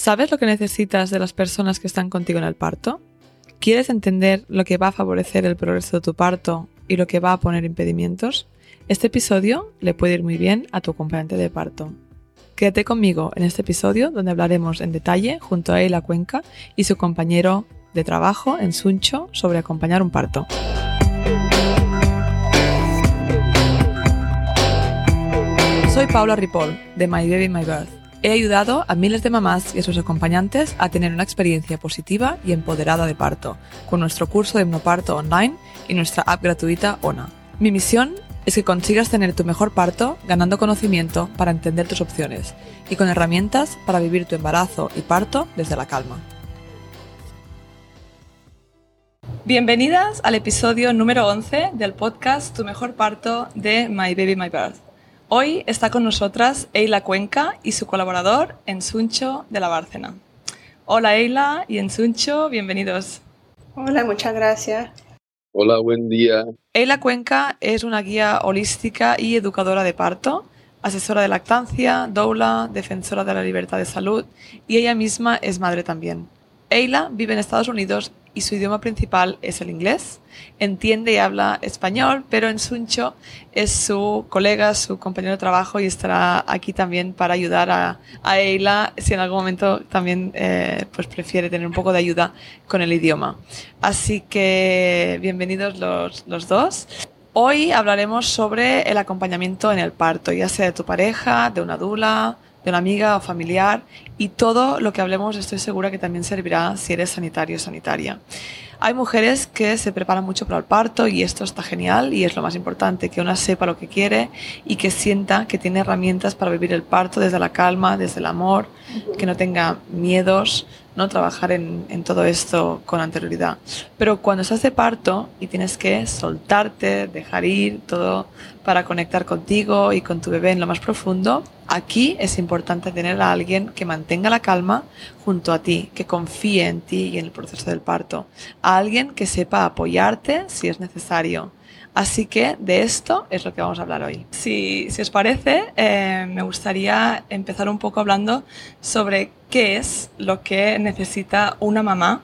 ¿Sabes lo que necesitas de las personas que están contigo en el parto? ¿Quieres entender lo que va a favorecer el progreso de tu parto y lo que va a poner impedimentos? Este episodio le puede ir muy bien a tu acompañante de parto. Quédate conmigo en este episodio donde hablaremos en detalle junto a Eila Cuenca y su compañero de trabajo en Suncho sobre acompañar un parto. Soy Paula Ripoll de My Baby My Birth He ayudado a miles de mamás y a sus acompañantes a tener una experiencia positiva y empoderada de parto con nuestro curso de hipnoparto online y nuestra app gratuita ONA. Mi misión es que consigas tener tu mejor parto ganando conocimiento para entender tus opciones y con herramientas para vivir tu embarazo y parto desde la calma. Bienvenidas al episodio número 11 del podcast Tu mejor parto de My Baby My Birth. Hoy está con nosotras Eila Cuenca y su colaborador Ensuncho de la Bárcena. Hola Eila y Ensuncho, bienvenidos. Hola, muchas gracias. Hola, buen día. Eila Cuenca es una guía holística y educadora de parto, asesora de lactancia, doula, defensora de la libertad de salud y ella misma es madre también. Eila vive en Estados Unidos y su idioma principal es el inglés. Entiende y habla español, pero en Suncho es su colega, su compañero de trabajo y estará aquí también para ayudar a, a Eila si en algún momento también eh, pues prefiere tener un poco de ayuda con el idioma. Así que bienvenidos los, los dos. Hoy hablaremos sobre el acompañamiento en el parto, ya sea de tu pareja, de una dula, de una amiga o familiar y todo lo que hablemos estoy segura que también servirá si eres sanitario o sanitaria. Hay mujeres que se preparan mucho para el parto y esto está genial y es lo más importante, que una sepa lo que quiere y que sienta que tiene herramientas para vivir el parto desde la calma, desde el amor, que no tenga miedos, no trabajar en, todo esto con anterioridad. Pero cuando estás de parto y tienes que soltarte, dejar ir todo para conectar contigo y con tu bebé en lo más profundo, aquí es importante tener a alguien que mantenga la calma junto a ti, que confíe en ti y en el proceso del parto, a alguien que sepa apoyarte si es necesario. Así que de esto es lo que vamos a hablar hoy. Si, si os parece, eh, me gustaría empezar un poco hablando sobre qué es lo que necesita una mamá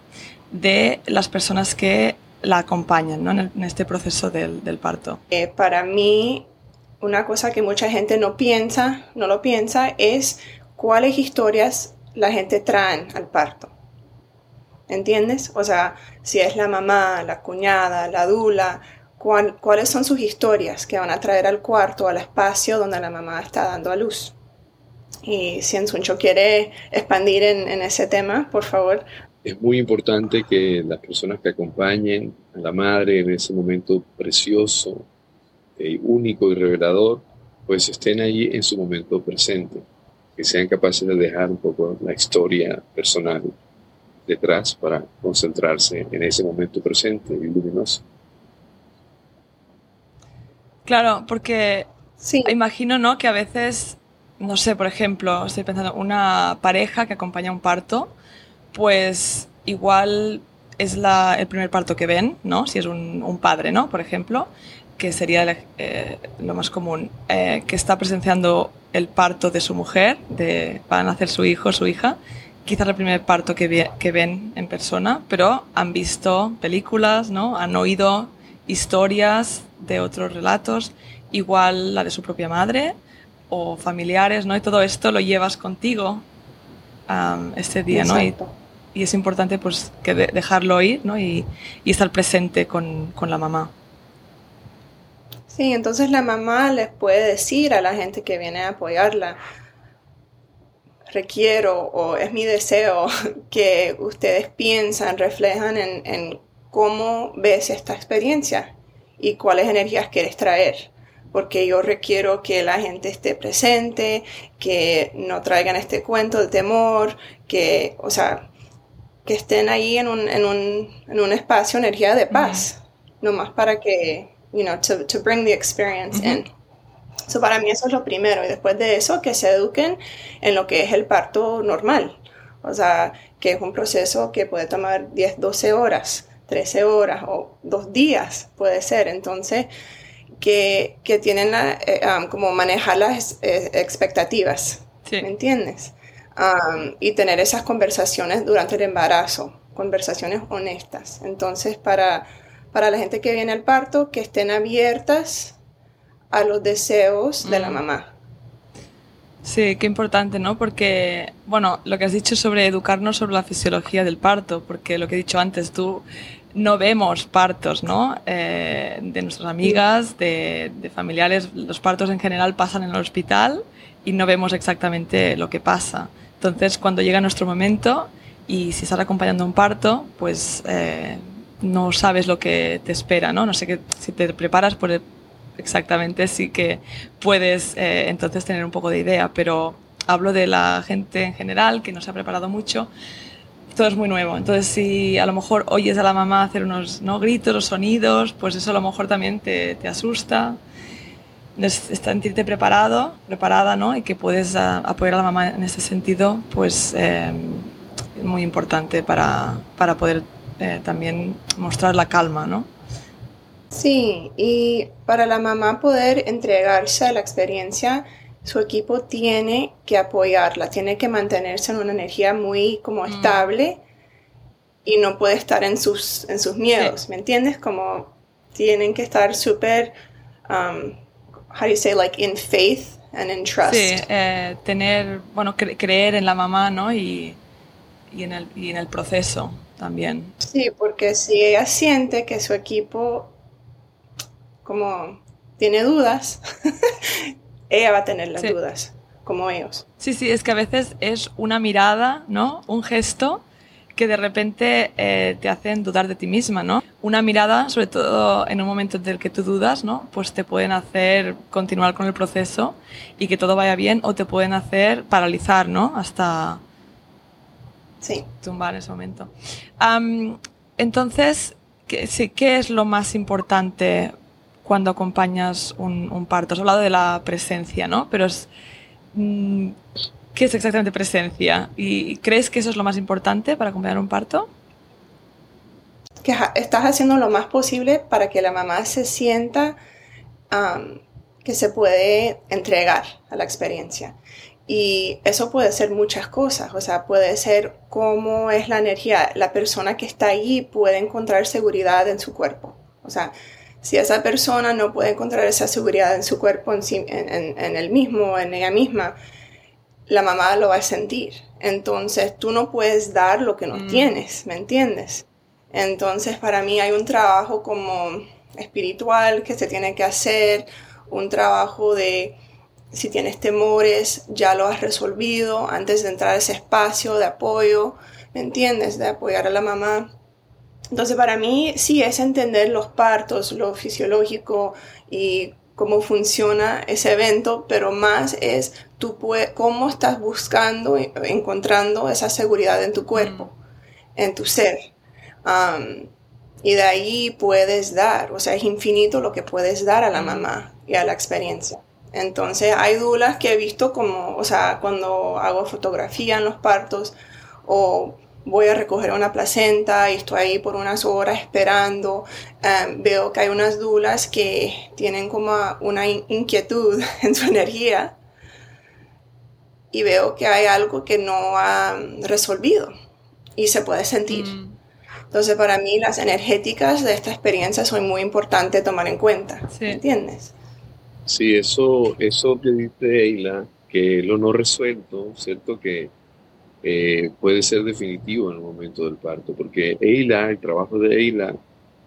de las personas que la acompañan ¿no? en, este proceso del, parto. Eh, para mí, una cosa que mucha gente no piensa, no lo piensa, es cuáles historias la gente trae al parto. ¿Entiendes? O sea, si es la mamá, la cuñada, la dula, cuáles son sus historias que van a traer al cuarto, al espacio donde la mamá está dando a luz. Y si Ensuncho quiere expandir en, ese tema, por favor, es muy importante que las personas que acompañen a la madre en ese momento precioso, eh, único y revelador, pues estén allí en su momento presente, que sean capaces de dejar un poco la historia personal detrás para concentrarse en ese momento presente y luminoso. Claro, porque sí. imagino, ¿no? Que a veces, no sé, por ejemplo, estoy pensando, una pareja que acompaña un parto, pues igual es la, el primer parto que ven, ¿no? Si es un, un padre, ¿no? Por ejemplo, que sería eh, lo más común, eh, que está presenciando el parto de su mujer, de, para nacer su hijo o su hija, quizás el primer parto que, que, ven en persona, pero han visto películas, ¿no? Han oído historias de otros relatos, igual la de su propia madre o familiares, ¿no? Y todo esto lo llevas contigo um, este día, Exacto. ¿no? Y, y es importante pues que de dejarlo ir ¿no? y, y, estar presente con, con, la mamá. Sí, entonces la mamá les puede decir a la gente que viene a apoyarla, requiero o es mi deseo que ustedes piensan, reflejan en, en cómo ves esta experiencia y cuáles energías quieres traer porque yo requiero que la gente esté presente, que no traigan este cuento de temor, que, o sea, que estén ahí en un, en un, en un espacio, energía de paz, no más para que, you know, to, to bring the experience in. So para mí eso es lo primero y después de eso que se eduquen en lo que es el parto normal, o sea, que es un proceso que puede tomar 10, 12 horas, 13 horas o dos días puede ser, entonces que, que tienen la, eh, um, como manejar las eh, expectativas, sí. ¿me entiendes? y tener esas conversaciones durante el embarazo, conversaciones honestas. Entonces, para, para la gente que viene al parto, que estén abiertas a los deseos de la mamá. Sí, qué importante, ¿no? Porque, bueno, lo que has dicho sobre educarnos sobre la fisiología del parto, porque lo que he dicho antes, tú no vemos partos, ¿no? Eh, de nuestras amigas, de, familiares, los partos en general pasan en el hospital y no vemos exactamente lo que pasa. Entonces, cuando llega nuestro momento y si estás acompañando un parto, pues eh, no sabes lo que te espera, ¿no? No sé si te preparas por exactamente sí que puedes eh, entonces tener un poco de idea, pero hablo de la gente en general que no se ha preparado mucho. Todo es muy nuevo, entonces si a lo mejor oyes a la mamá hacer unos ¿no? gritos o sonidos, pues eso a lo mejor también te, te asusta. Sentirte preparado, preparada, ¿no? Y que puedes apoyar a la mamá en ese sentido, pues eh, es muy importante para, para poder eh, también mostrar la calma, ¿no? Sí, y para la mamá poder entregarse a la experiencia, su equipo tiene que apoyarla, tiene que mantenerse en una energía muy como mm. estable y no puede estar en sus, en sus miedos, ¿me entiendes? Como tienen que estar súper, um, how do you say, like in faith and in trust. Sí, eh, tener, bueno, creer en la mamá, ¿no? Y, y, en el, y en el proceso también. Sí, porque si ella siente que su equipo como tiene dudas, ella va a tener las dudas, como ellos. Sí, sí, es que a veces es una mirada, ¿no? Un gesto que de repente eh, te hacen dudar de ti misma, ¿no? Una mirada, sobre todo en un momento en el que tú dudas, ¿no? Pues te pueden hacer continuar con el proceso y que todo vaya bien o te pueden hacer paralizar, ¿no? Hasta sí. tumbar en ese momento. entonces, ¿qué, ¿qué es lo más importante cuando acompañas un, parto. Has hablado de la presencia, ¿no? Pero es, mm, ¿qué es exactamente presencia? ¿Y crees que eso es lo más importante para acompañar un parto? Que estás haciendo lo más posible para que la mamá se sienta que se puede entregar a la experiencia. Y eso puede ser muchas cosas, o sea, puede ser cómo es la energía. La persona que está allí puede encontrar seguridad en su cuerpo. O sea, si esa persona no puede encontrar esa seguridad en su cuerpo, en, en, él mismo, en ella misma, la mamá lo va a sentir. Entonces tú no puedes dar lo que no mm. tienes, ¿me entiendes? Entonces para mí hay un trabajo como espiritual que se tiene que hacer, un trabajo de si tienes temores, ya lo has resolvido antes de entrar a ese espacio de apoyo, ¿me entiendes? De apoyar a la mamá. Entonces, para mí sí es entender los partos, lo fisiológico y cómo funciona ese evento, pero más es tú cómo estás buscando, encontrando esa seguridad en tu cuerpo, mm. en tu ser. y de ahí puedes dar, o sea, es infinito lo que puedes dar a la mm. mamá y a la experiencia. Entonces, hay dudas que he visto como, o sea, cuando hago fotografía en los partos o voy a recoger una placenta y estoy ahí por unas horas esperando. Em, veo que hay unas dulas que tienen como una inquietud en su energía y veo que hay algo que no ha resolvido y se puede sentir. Mm. Entonces para mí las energéticas de esta experiencia son muy importantes tomar en cuenta. ¿Entiendes? Sí, eso, eso que dice Eila, que lo no resuelto, ¿cierto? Que eh, puede ser definitivo en el momento del parto, porque Eila, el trabajo de Eila,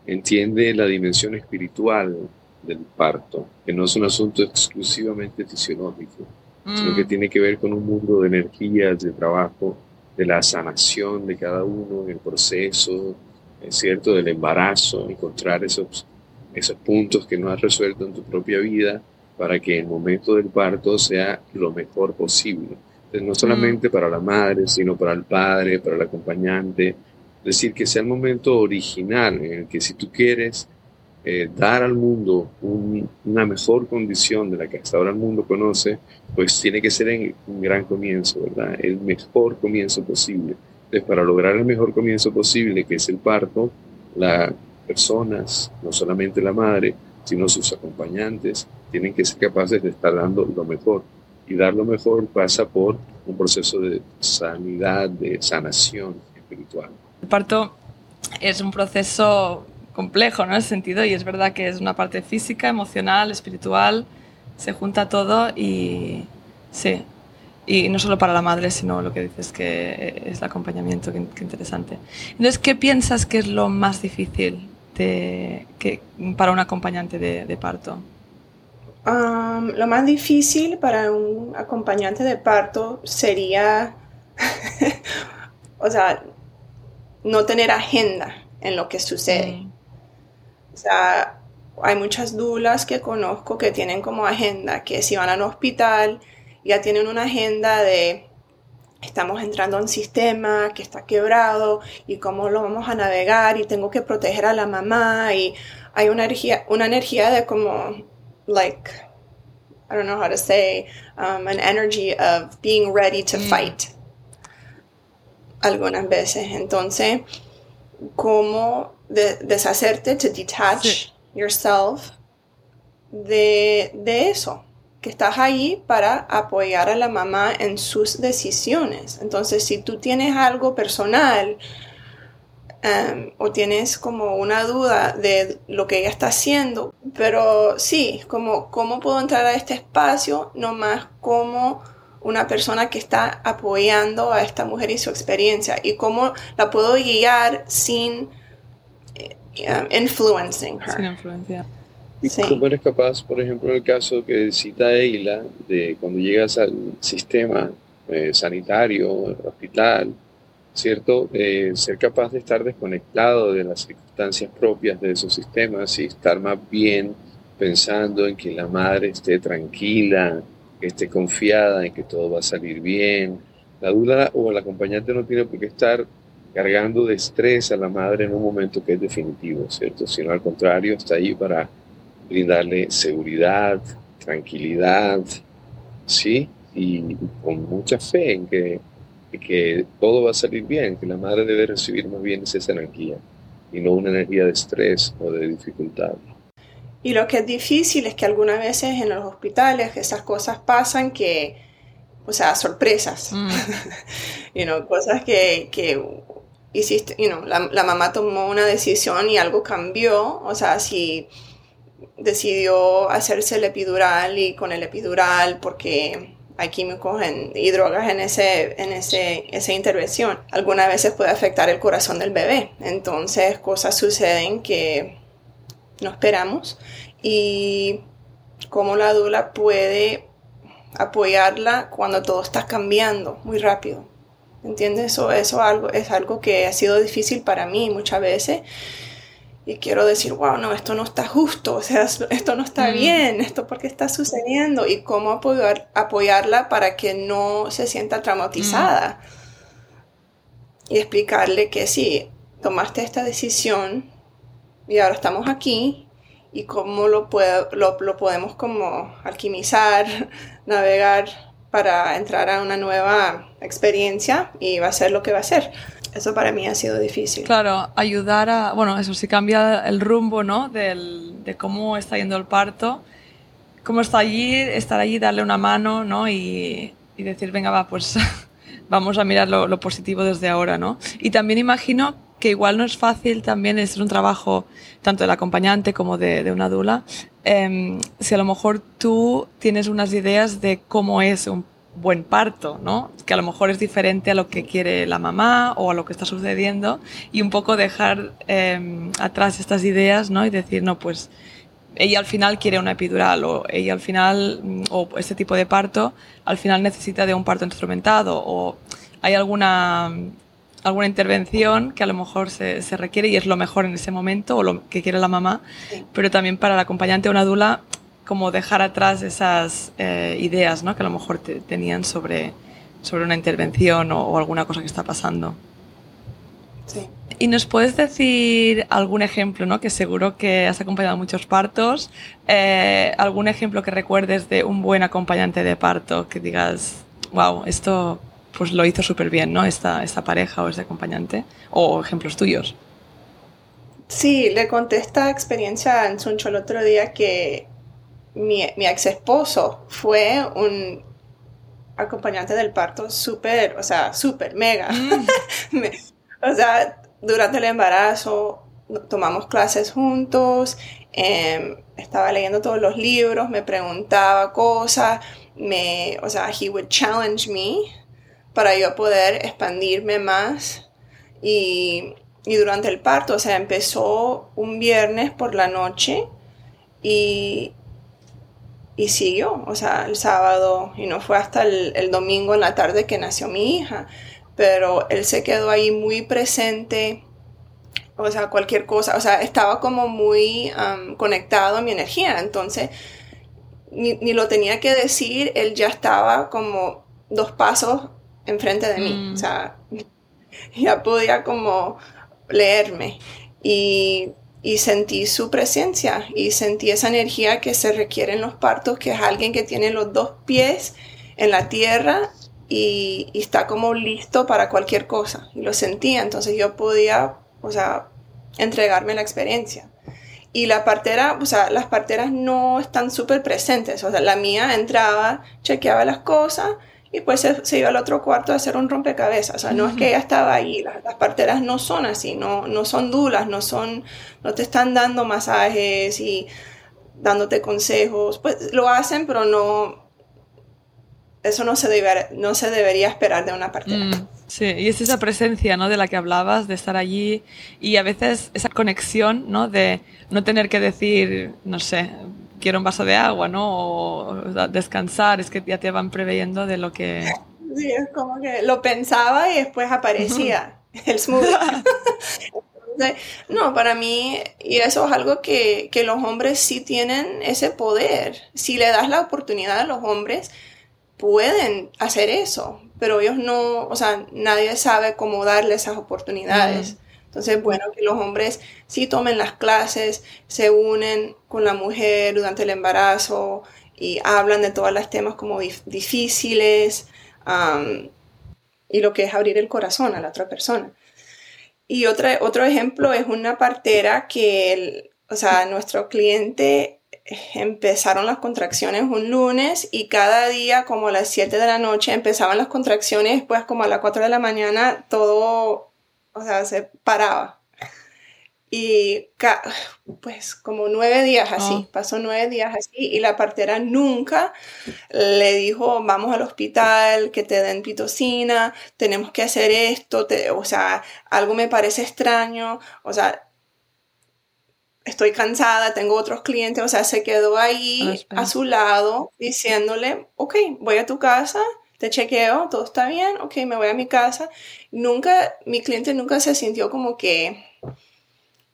entiende la dimensión espiritual del parto, que no es un asunto exclusivamente fisiológico, sino que mm. tiene que ver con un mundo de energías, de trabajo, de la sanación de cada uno en el proceso, es cierto, del embarazo, encontrar esos, esos puntos que no has resuelto en tu propia vida para que el momento del parto sea lo mejor posible no solamente mm. para la madre, sino para el padre, para el acompañante. Es decir, que sea el momento original en el que si tú quieres eh, dar al mundo una mejor condición de la que hasta ahora el mundo conoce, pues tiene que ser en un gran comienzo, ¿verdad? El mejor comienzo posible. Entonces, para lograr el mejor comienzo posible, que es el parto, las personas, no solamente la madre, sino sus acompañantes, tienen que ser capaces de estar dando lo mejor Y dar lo mejor pasa por un proceso de sanidad, de sanación espiritual. El parto es un proceso complejo, ¿no? En ese sentido, y es verdad que es una parte física, emocional, espiritual, se junta todo y sí. Y no solo para la madre, sino lo que dices que es el acompañamiento, qué, interesante. Entonces, ¿qué piensas que es lo más difícil de, que, para un acompañante de, parto? Lo más difícil para un acompañante de parto sería, o sea, no tener agenda en lo que sucede. Mm. O sea, hay muchas dulas que conozco que tienen como agenda que si van al hospital ya tienen una agenda de estamos entrando a un sistema que está quebrado y cómo lo vamos a navegar y tengo que proteger a la mamá y hay una energía, una energía de como, like, I don't know how to say, um, an energy of being ready to mm. fight. Algunas veces. Entonces, cómo deshacerte, to detach yourself de, de eso que estás ahí para apoyar a la mamá en sus decisiones. Entonces, si tú tienes algo personal em, o tienes como una duda de lo que ella está haciendo, pero sí, como cómo puedo entrar a este espacio, no más como una persona que está apoyando a esta mujer y su experiencia y cómo la puedo guiar sin eh, influencing her. Sin influencia. ¿Y cómo eres capaz, por ejemplo, en el caso que cita Eila, de cuando llegas al sistema eh, sanitario, hospital, ¿cierto? ser capaz de estar desconectado de las circunstancias propias de esos sistemas y estar más bien pensando en que la madre esté tranquila, esté confiada en que todo va a salir bien. La duda o el acompañante no tiene por qué estar cargando de estrés a la madre en un momento que es definitivo, ¿cierto? Sino al contrario, está ahí para brindarle seguridad, tranquilidad, ¿sí? Y con mucha fe en que, que todo va a salir bien, que la madre debe recibir más bien esa energía y no una energía de estrés o de dificultad. Y lo que es difícil es que algunas veces en los hospitales esas cosas pasan que, o sea, sorpresas, mm. you know, cosas que, que hiciste, you know, la, la mamá tomó una decisión y algo cambió, o sea, si decidió hacerse el epidural y con el epidural porque hay químicos y drogas en, ese, en ese, esa intervención. Algunas veces puede afectar el corazón del bebé. Entonces cosas suceden que no esperamos y cómo la dula puede apoyarla cuando todo está cambiando muy rápido. ¿Entiendes? Eso, eso algo, es algo que ha sido difícil para mí muchas veces y quiero decir, wow, no, esto no está justo, o sea, esto no está mm. bien, esto por qué está sucediendo y cómo apoyar, apoyarla para que no se sienta traumatizada. Y explicarle que sí, tomaste esta decisión y ahora estamos aquí y cómo lo, lo, lo podemos como alquimizar, navegar para entrar a una nueva experiencia y va a ser lo que va a ser. Eso para mí ha sido difícil. Claro, ayudar a, bueno, eso sí cambia el rumbo, ¿no? Del, de cómo está yendo el parto, cómo está allí, estar allí, darle una mano, ¿no? Y, y decir, venga, va, pues vamos a mirar lo, lo, positivo desde ahora, ¿no? Y también imagino que igual no es fácil también, es un trabajo tanto del acompañante como de, una dula, eh, si a lo mejor tú tienes unas ideas de cómo es un buen parto, ¿no? Que a lo mejor es diferente a lo que quiere la mamá o a lo que está sucediendo y un poco dejar em, atrás estas ideas, ¿no? Y decir, no, pues ella al final quiere una epidural o ella al final, mm, o este tipo de parto, al final necesita de un parto instrumentado o hay alguna, alguna intervención que a lo mejor se, se requiere y es lo mejor en ese momento o lo que quiere la mamá, pero también para el acompañante o una dula como dejar atrás esas eh, ideas ¿no? que a lo mejor tenían sobre, sobre una intervención o, alguna cosa que está pasando. Sí. ¿Y nos puedes decir algún ejemplo, ¿no? que seguro que has acompañado muchos partos, eh, algún ejemplo que recuerdes de un buen acompañante de parto, que digas, wow, esto pues lo hizo súper bien, ¿no? Esta, esta pareja o este acompañante, o ejemplos tuyos. Sí, le conté esta experiencia en Suncho el otro día que mi, ex esposo fue un acompañante del parto súper, o sea, súper, mega. Mm. o sea, durante el embarazo tomamos clases juntos, em, estaba leyendo todos los libros, me preguntaba cosas, me, o sea, he would challenge me para yo poder expandirme más y, y durante el parto, o sea, empezó un viernes por la noche y, y siguió, o sea, el sábado, y no fue hasta el, domingo en la tarde que nació mi hija, pero él se quedó ahí muy presente, o sea, cualquier cosa, o sea, estaba como muy conectado a mi energía, entonces ni, lo tenía que decir, él ya estaba como dos pasos enfrente de mí, mm. o sea, ya podía como leerme. Y y sentí su presencia y sentí esa energía que se requiere en los partos, que es alguien que tiene los dos pies en la tierra y, está como listo para cualquier cosa. Y lo sentía, entonces yo podía, o sea, entregarme la experiencia. Y la partera, o sea, las parteras no están súper presentes. O sea, la mía entraba, chequeaba las cosas y pues se, iba al otro cuarto a hacer un rompecabezas. O sea, no es que ella estaba ahí, las, parteras no son así, no, no son dulas, no, son, no te están dando masajes y dándote consejos. Pues lo hacen, pero no, eso no se, debe, no se debería esperar de una partera. Mm, sí, y es esa presencia, ¿no? De la que hablabas, de estar allí y a veces esa conexión, ¿no? De no tener que decir, no sé, quiero un vaso de agua, ¿no? O descansar, es que ya te van preveyendo de lo que... Sí, es como que lo pensaba y después aparecía el smoothie. no, para mí, y eso es algo que, que los hombres sí tienen ese poder. Si le das la oportunidad a los hombres, pueden hacer eso, pero ellos no, o sea, nadie sabe cómo darle esas oportunidades. Entonces, bueno, que los hombres sí tomen las clases, se unen con la mujer durante el embarazo y hablan de todos los temas como difíciles y lo que es abrir el corazón a la otra persona. Y otra, otro ejemplo es una partera que, o sea, nuestro cliente empezaron las contracciones un lunes y cada día como a las 7 de la noche empezaban las contracciones, pues como a las 4 de la mañana todo o sea, se paraba. Y pues como nueve días así, oh. pasó nueve días así y la partera nunca le dijo, vamos al hospital, que te den pitocina, tenemos que hacer esto, o sea, algo me parece extraño, o sea, estoy cansada, tengo otros clientes, o sea, se quedó ahí a su lado diciéndole, ok, voy a tu casa, te chequeo, todo está bien, ok, me voy a mi casa. Nunca, mi cliente nunca se sintió como que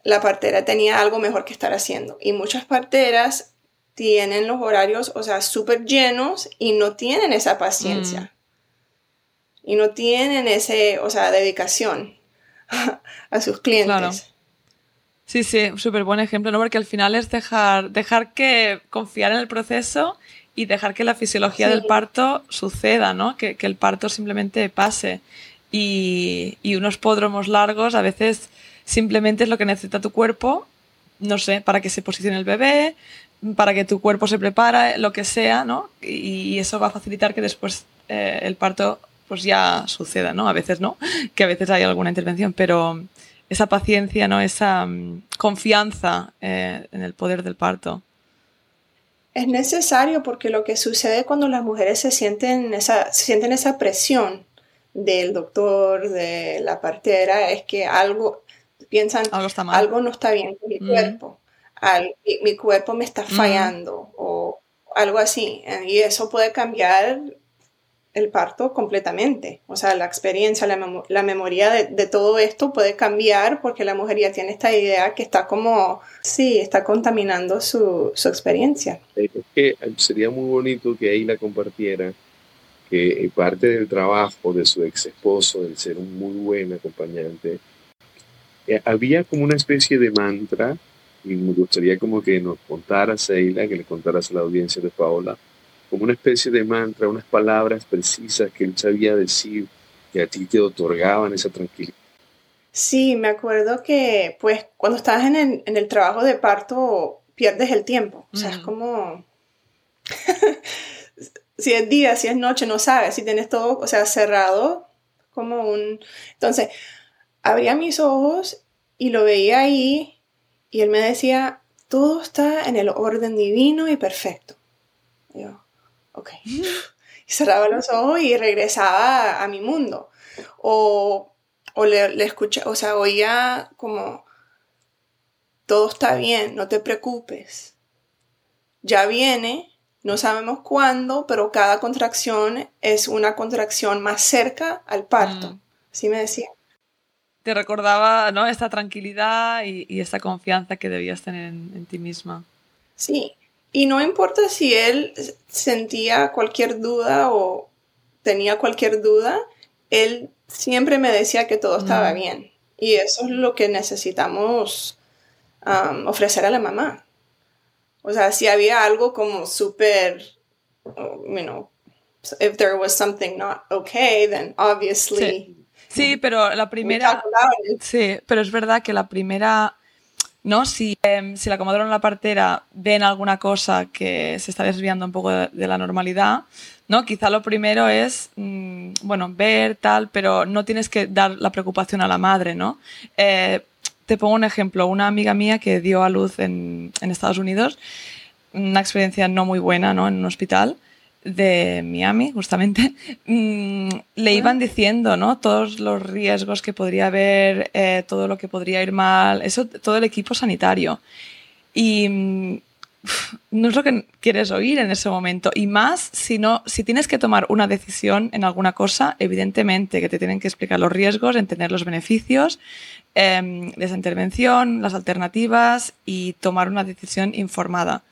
la partera tenía algo mejor que estar haciendo. Y muchas parteras tienen los horarios, o sea, súper llenos y no tienen esa paciencia. Mm. Y no tienen ese, o sea, dedicación a sus clientes. Claro. Sí, sí, súper buen ejemplo, ¿no? Porque al final es dejar, dejar que confiar en el proceso y dejar que la fisiología del parto suceda, ¿no? Que, el parto simplemente pase. Y, unos podromos largos a veces simplemente es lo que necesita tu cuerpo, no sé, para que se posicione el bebé, para que tu cuerpo se prepare, lo que sea, ¿no? Y, eso va a facilitar que después eh, el parto pues ya suceda, ¿no? A veces no, que a veces hay alguna intervención, pero esa paciencia, ¿no? Esa mm, confianza eh, en el poder del parto es necesario porque lo que sucede cuando las mujeres se sienten esa, sienten esa presión del doctor, de la partera, es que algo, piensan, algo, no está bien con mi cuerpo, mi, cuerpo me está fallando o algo así. Y eso puede cambiar el parto completamente. O sea, la experiencia, la, memoria de, todo esto puede cambiar porque la mujer ya tiene esta idea que está como, sí, está contaminando su, experiencia. Es que sería muy bonito que ahí la compartiera, que parte del trabajo de su ex esposo, del ser un muy buen acompañante, eh, había como una especie de mantra, y me gustaría como que nos contara Seila, que le contaras a la audiencia de Paola, como una especie de mantra, unas palabras precisas que él sabía decir que a ti te otorgaban esa tranquilidad. Sí, me acuerdo que pues cuando estás en el, trabajo de parto pierdes el tiempo, o sea, es como... si es día, si es noche, no sabes, si tienes todo, o sea, cerrado, como un... Entonces, abría mis ojos y lo veía ahí y él me decía, todo está en el orden divino y perfecto. Y yo, ok. Y cerraba los ojos y regresaba a, mi mundo. O, o le, le o sea, oía como, todo está bien, no te preocupes. Ya viene, no sabemos cuándo, pero cada contracción es una contracción más cerca al parto. Mm. Así me decía. Te recordaba ¿no? esta tranquilidad y, y esta confianza que debías tener en, ti misma. Sí, y no importa si él sentía cualquier duda o tenía cualquier duda, él siempre me decía que todo estaba mm. bien. Y eso es lo que necesitamos um, ofrecer a la mamá. O sea, si había algo como súper, you know, if there was something not okay, then obviously. Sí, pero la primera. Sí, pero es verdad que la primera. ¿No? Si, em, si la comadrona o la partera ven alguna cosa que se está desviando un poco de, la normalidad, ¿no? Quizá lo primero es, mm, bueno, ver tal, pero no tienes que dar la preocupación a la madre, ¿no? Eh, te pongo un ejemplo. Una amiga mía que dio a luz en, Estados Unidos, una experiencia no muy buena, ¿no? En un hospital de Miami, justamente, mm, le iban diciendo, ¿no? Todos los riesgos que podría haber, eh, todo lo que podría ir mal, eso, todo el equipo sanitario. Y mm, no es lo que quieres oír en ese momento. Y más si, no, si tienes que tomar una decisión en alguna cosa, evidentemente que te tienen que explicar los riesgos, entender los beneficios eh, de esa intervención, las alternativas y tomar una decisión informada.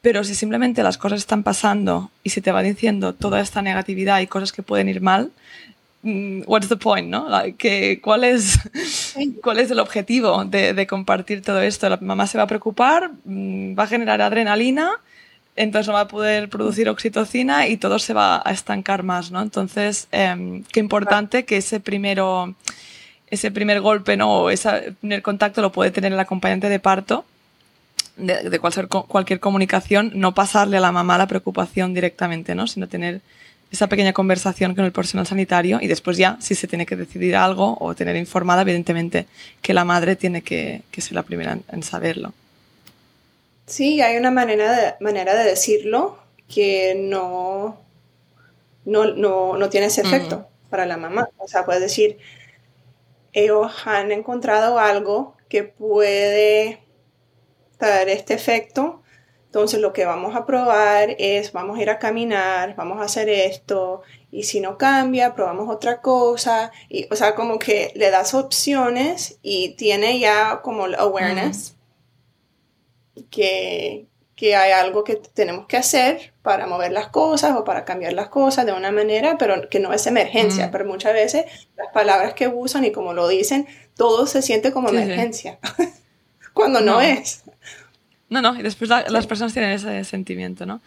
Pero si simplemente las cosas están pasando y se te va diciendo toda esta negatividad y cosas que pueden ir mal, mm, what's the point, ¿no? ¿cuál, es, ¿Cuál es el objetivo de, de, compartir todo esto? La mamá se va a preocupar, mm, va a generar adrenalina, entonces no va a poder producir oxitocina y todo se va a estancar más, ¿no? Entonces, eh, qué importante que ese primero ese primer golpe ¿no? o ese primer contacto lo puede tener el acompañante de parto de, cualquier, cualquier comunicación, no pasarle a la mamá la preocupación directamente, ¿no? sino tener esa pequeña conversación con el personal sanitario y después ya, si se tiene que decidir algo o tener informada, evidentemente que la madre tiene que, que ser la primera en, saberlo. Sí, hay una manera de, manera de decirlo que no, no, no, no tiene ese efecto para la mamá. O sea, puedes decir, ellos han encontrado algo que puede dar este efecto. Entonces lo que vamos a probar es, vamos a ir a caminar, vamos a hacer esto, y si no cambia, probamos otra cosa. Y, o sea, como que le das opciones y tiene ya como el awareness que, que hay algo que tenemos que hacer para mover las cosas o para cambiar las cosas de una manera, pero que no es emergencia. Pero muchas veces las palabras que usan y como lo dicen, todo se siente como emergencia, cuando no, es. No, no, y después las personas tienen ese sentimiento, ¿no?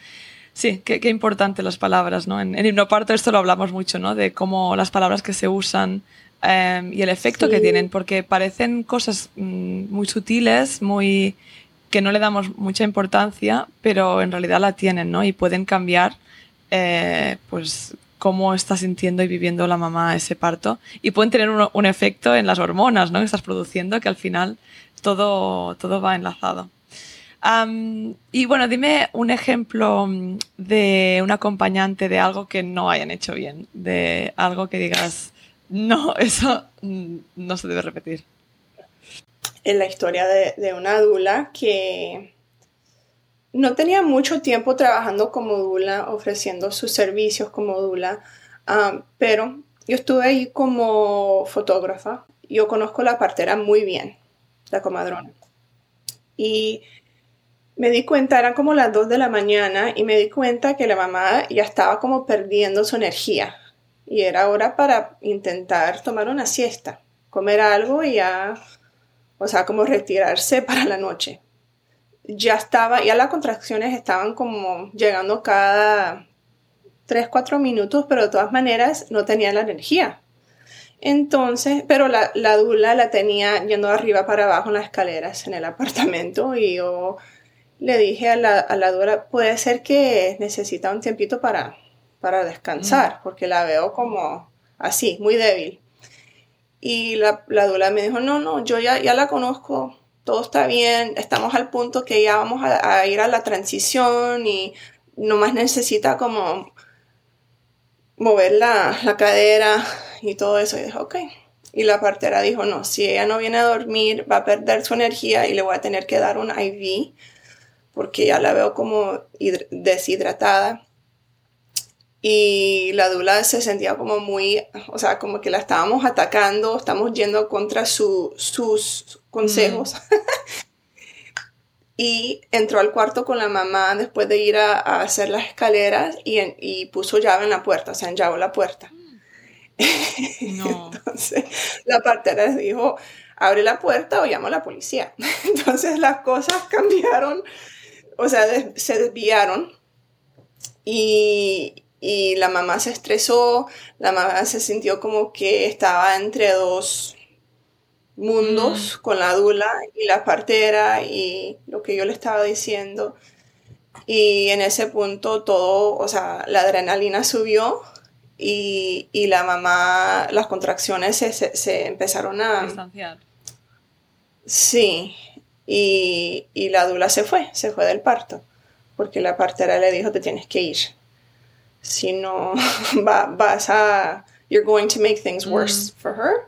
Sí, qué, qué importante las palabras, ¿no? En, en hipnoparto esto lo hablamos mucho, ¿no? De cómo las palabras que se usan em, y el efecto que tienen, porque parecen cosas mm, muy sutiles, muy que no le damos mucha importancia, pero en realidad la tienen, ¿no? Y pueden cambiar, eh, pues, cómo está sintiendo y viviendo la mamá ese parto. Y pueden tener un, efecto en las hormonas, ¿no? Que estás produciendo, que al final todo, todo va enlazado. Y bueno, dime un ejemplo de un acompañante de algo que no hayan hecho bien, de algo que digas, no, eso no se debe repetir en la historia de, una dula que no tenía mucho tiempo trabajando como dula, ofreciendo sus servicios como dula, um, pero yo estuve ahí como fotógrafa. Yo conozco la partera muy bien, la comadrona. Y me di cuenta, eran como las 2 de la mañana, y me di cuenta que la mamá ya estaba como perdiendo su energía. Y era hora para intentar tomar una siesta, comer algo y ya o sea, como retirarse para la noche. Ya estaba, ya las contracciones estaban como llegando cada 3, 4 minutos, pero de todas maneras no tenía la energía. Entonces, pero la, la dula la tenía yendo arriba para abajo en las escaleras en el apartamento y yo le dije a la, a la dula, puede ser que necesita un tiempito para para descansar, Mm. porque la veo como así, muy débil. Y la, la dula me dijo, no, no, yo ya, ya la conozco, todo está bien, estamos al punto que ya vamos a, a ir a la transición y nomás necesita como mover la, la cadera y todo eso. Y dije, ok. Y la partera dijo, no, si ella no viene a dormir, va a perder su energía y le voy a tener que dar un IV porque ya la veo como hidr- deshidratada. Y la dula se sentía como muy, o sea, como que la estábamos atacando, estamos yendo contra su- sus consejos. y entró al cuarto con la mamá después de ir a, a hacer las escaleras y, en- y puso llave en la puerta, o sea, enllavó la puerta. No. Entonces la partera dijo, abre la puerta o llamo a la policía. Entonces las cosas cambiaron, o sea, se desviaron y, y la mamá se estresó, la mamá se sintió como que estaba entre dos mundos con la dula y la partera y lo que yo le estaba diciendo. Y en ese punto todo, o sea, la adrenalina subió y, y la mamá, las contracciones se, se- se empezaron a... Distanciar. Sí, y, y la dula se fue, se fue del parto, porque la partera le dijo, te tienes que ir. Si no, va- vas a... You're going to make things worse for her,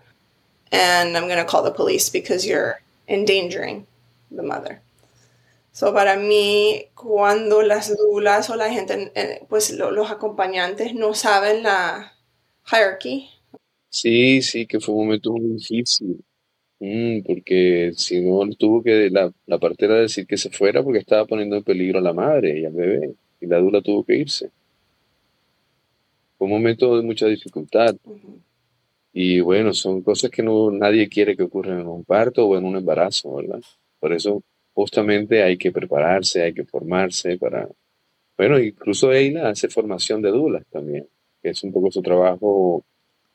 and I'm going to call the police because you're endangering the mother. So, para mí, cuando las dulas o la gente, eh, pues lo- los acompañantes no saben la hierarchy, Sí, sí, que fue un momento muy difícil. Mm, porque si no, tuvo que la, la partera decir que se fuera porque estaba poniendo en peligro a la madre y al bebé. Y la dula tuvo que irse. Fue un momento de mucha dificultad. Y bueno, son cosas que no, nadie quiere que ocurran en un parto o en un embarazo, ¿verdad? Por eso justamente hay que prepararse, hay que formarse para... Bueno, incluso Eila hace formación de dulas también, que es un poco su trabajo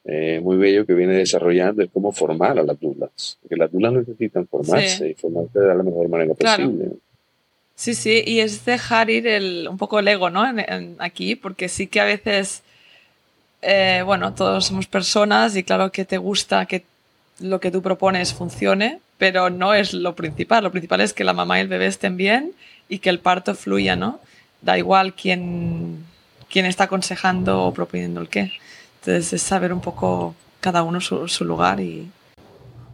eh, muy bello que viene desarrollando, es cómo formar a las dulas. Porque las dulas necesitan formarse Sí. y formarse de la mejor manera Claro. posible. Sí, sí, y es dejar ir el, un poco el ego, ¿no? En- en- aquí, porque sí que a veces, eh, bueno, todos somos personas y claro que te gusta que lo que tú propones funcione, pero no es lo principal. Lo principal es que la mamá y el bebé estén bien y que el parto fluya, ¿no? Da igual quién, quién está aconsejando o proponiendo el qué. Entonces es saber un poco cada uno su, su lugar y...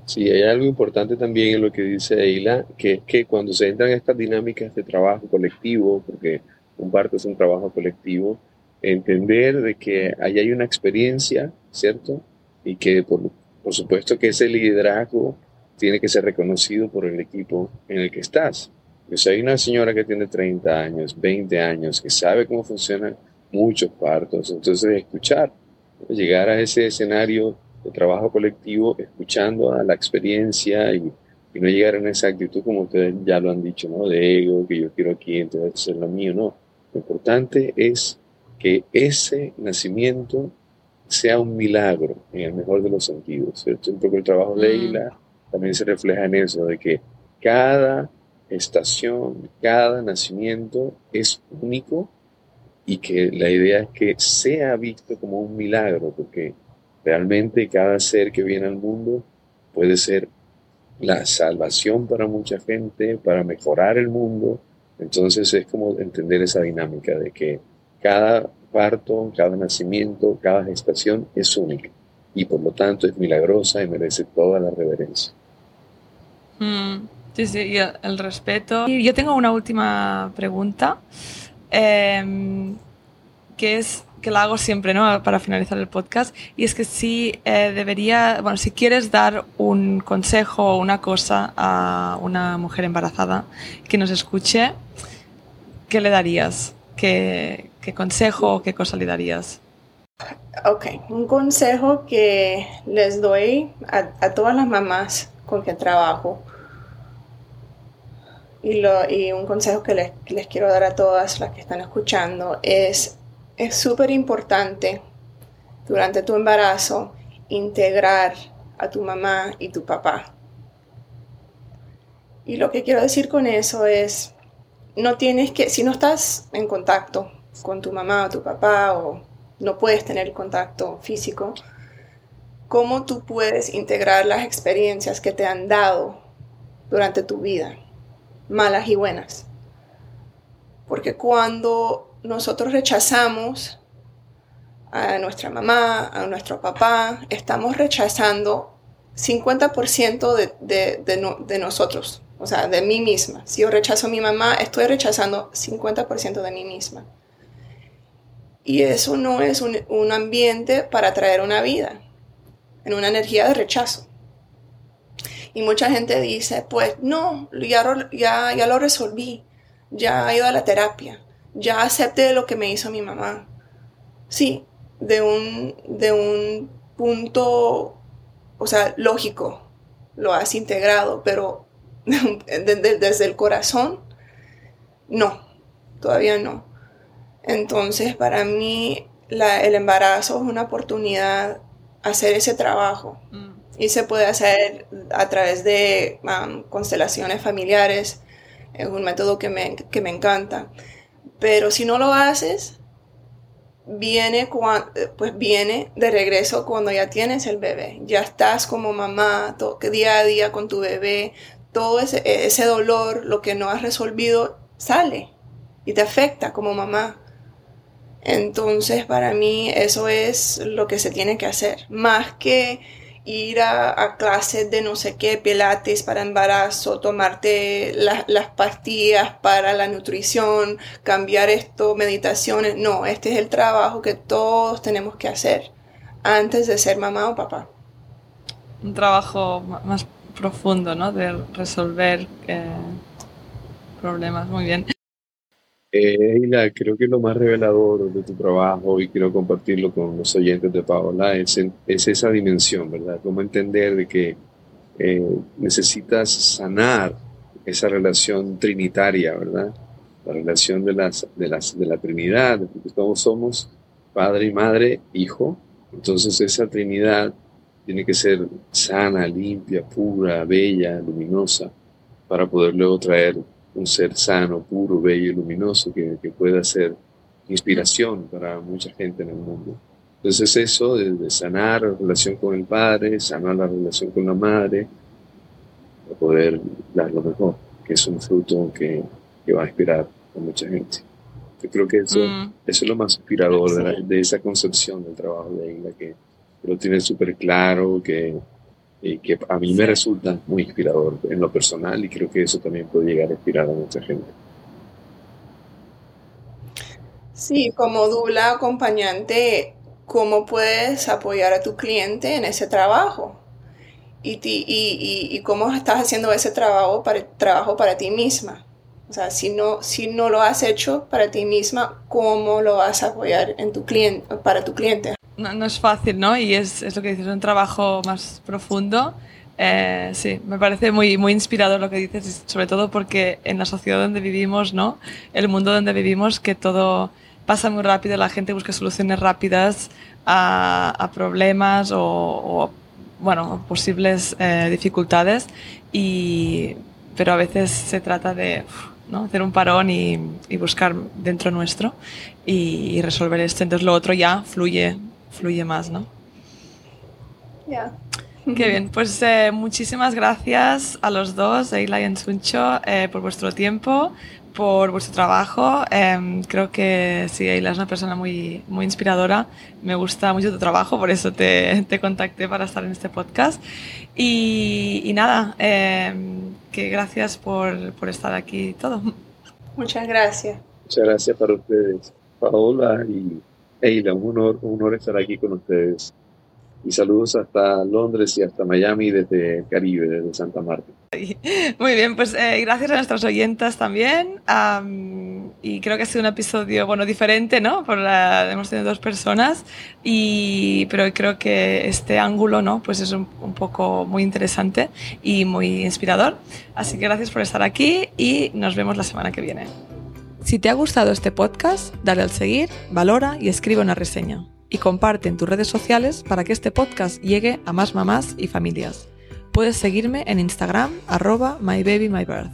Sí, hay algo importante también en lo que dice Eila, que es que cuando se entran estas dinámicas de trabajo colectivo, porque un parto es un trabajo colectivo, entender de que ahí hay una experiencia, ¿cierto? Y que por, por supuesto que ese liderazgo tiene que ser reconocido por el equipo en el que estás. Pues hay una señora que tiene 30 años, 20 años, que sabe cómo funcionan muchos partos, entonces escuchar, llegar a ese escenario de trabajo colectivo, escuchando a la experiencia y, y no llegar en esa actitud como ustedes ya lo han dicho, ¿no? De ego, que yo quiero aquí, entonces hacer lo mío, no. Lo importante es que ese nacimiento sea un milagro en el mejor de los sentidos, ¿cierto? Un poco el trabajo de Mm. Eila también se refleja en eso, de que cada estación, cada nacimiento es único y que la idea es que sea visto como un milagro, porque realmente cada ser que viene al mundo puede ser la salvación para mucha gente, para mejorar el mundo. Entonces es como entender esa dinámica de que cada parto, cada nacimiento, cada gestación es única y por lo tanto es milagrosa y merece toda la reverencia. Mm, sí, sí, el respeto. Y yo tengo una última pregunta, em, que es que la hago siempre, ¿no? Para finalizar el podcast, y es que si eh, debería, bueno, si quieres dar un consejo o una cosa a una mujer embarazada que nos escuche, ¿qué le darías? ¿Qué, qué consejo o qué cosa le darías? Ok, un consejo que les doy a, a todas las mamás con que trabajo y, un consejo que les, que les quiero dar a todas las que están escuchando es, es súper importante durante tu embarazo integrar a tu mamá y tu papá. Y lo que quiero decir con eso es, no tienes que, si no estás en contacto con tu mamá o tu papá o no puedes tener contacto físico, cómo tú puedes integrar las experiencias que te han dado durante tu vida, malas y buenas. Porque cuando nosotros rechazamos a nuestra mamá, a nuestro papá, estamos rechazando 50% de, de, nosotros, o sea, de mí misma. Si yo rechazo a mi mamá, estoy rechazando 50% de mí misma. Y eso no es un, un, ambiente para traer una vida, en una energía de rechazo. Y mucha gente dice, pues no, ya, ya, ya lo resolví, ya he ido a la terapia, ya acepté lo que me hizo mi mamá. Sí, de un, de un punto o sea, lógico, lo has integrado, pero desde el corazón, no, todavía no. Entonces, para mí, el embarazo es una oportunidad hacer ese trabajo. Mm. Y se puede hacer a través de constelaciones familiares. Es un método que me, que me encanta. Pero si no lo haces, viene, pues viene de regreso cuando ya tienes el bebé. Ya estás como mamá, todo, día a día con tu bebé, todo ese, ese dolor, lo que no has resolvido, sale y te afecta como mamá. Entonces, para mí eso es lo que se tiene que hacer. Más que ir a, clases de no sé qué, pilates para embarazo, tomarte las pastillas para la nutrición, cambiar esto, meditaciones. No, este es el trabajo que todos tenemos que hacer antes de ser mamá o papá. Un trabajo más profundo, ¿no? De resolver eh, problemas. Muy bien. Eh, creo que lo más revelador de tu trabajo y quiero compartirlo con los oyentes de Paola es, es esa dimensión, ¿verdad? Cómo entender de que eh, necesitas sanar esa relación trinitaria, ¿verdad? La relación de, de, la Trinidad, porque todos somos Padre Madre, Hijo. Entonces esa Trinidad tiene que ser sana, limpia, pura, bella, luminosa, para poder luego traer un ser sano, puro, bello y luminoso que, pueda ser inspiración para mucha gente en el mundo. Entonces eso de, sanar la relación con el padre, sanar la relación con la madre, para poder dar lo mejor, que es un fruto que, va a inspirar a mucha gente. Yo creo que eso, mm. eso es lo más inspirador de, esa concepción del trabajo de Isla, que lo tiene súper claro, que y que a mí me resulta muy inspirador en lo personal y creo que eso también puede llegar a inspirar a mucha gente. Sí, como dula acompañante, ¿cómo puedes apoyar a tu cliente en ese trabajo? Y, y, y, cómo estás haciendo ese trabajo para, trabajo para ti misma. O sea, si no, si no lo has hecho para ti misma, ¿cómo lo vas a apoyar en tu cliente, para tu cliente? No, es fácil, ¿no? Y es, es, lo que dices, un trabajo más profundo. Eh, sí, me parece muy, muy inspirador lo que dices, sobre todo porque en la sociedad donde vivimos, ¿no? El mundo donde vivimos, que todo pasa muy rápido, la gente busca soluciones rápidas a, problemas o, bueno, posibles eh, dificultades, y, pero a veces se trata de ¿no? hacer un parón y, y buscar dentro nuestro y, y, resolver esto. Entonces lo otro ya fluye fluye más, ¿no? Ya. Qué bien, pues eh, muchísimas gracias a los dos, Eila y Ensuncho, eh, por vuestro tiempo, por vuestro trabajo. Em, creo que sí, Eila es una persona muy, muy inspiradora. Me gusta mucho tu trabajo, por eso te, te contacté para estar en este podcast. Y, y nada, em, que gracias por, por estar aquí todo. Muchas gracias. Muchas gracias para ustedes, Paola y Eila, un honor, un honor estar aquí con ustedes. Y saludos hasta Londres y hasta Miami desde Caribe, desde Santa Marta. Muy bien, pues eh, gracias a nuestros oyentes también. y creo que ha sido un episodio, bueno, diferente, ¿no? Por la, hemos tenido dos personas, y, pero creo que este ángulo, ¿no? Pues es un poco muy interesante y muy inspirador. Así que gracias por estar aquí y nos vemos la semana que viene. Si te ha gustado este podcast, dale al seguir, valora y escribe una reseña. Y comparte en tus redes sociales para que este podcast llegue a más mamás y familias. Puedes seguirme en Instagram arroba mybabymybirth.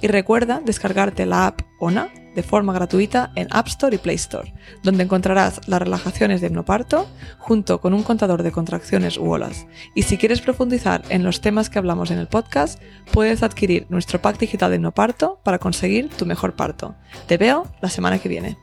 Y recuerda descargarte la app ONA de forma gratuita en App Store y Play Store, donde encontrarás las relajaciones de hipnoparto junto con un contador de contracciones u olas. Y si quieres profundizar en los temas que hablamos en el podcast, puedes adquirir nuestro pack digital de hipnoparto para conseguir tu mejor parto. Te veo la semana que viene.